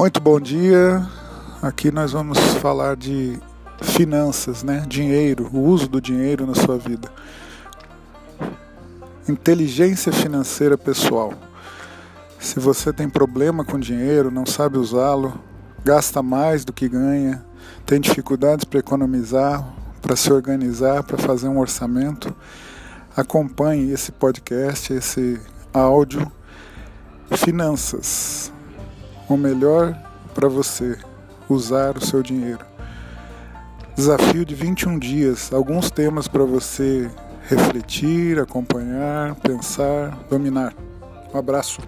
Muito bom dia. Aqui nós vamos falar de finanças, né? Dinheiro, o uso do dinheiro na sua vida. Inteligência financeira pessoal. Se você tem problema com dinheiro, não sabe usá-lo, gasta mais do que ganha, tem dificuldades para economizar, para se organizar, para fazer um orçamento, acompanhe esse podcast, esse áudio. Finanças. O melhor para você usar o seu dinheiro. Desafio de 21 dias, alguns temas para você refletir, acompanhar, pensar, dominar. Um abraço.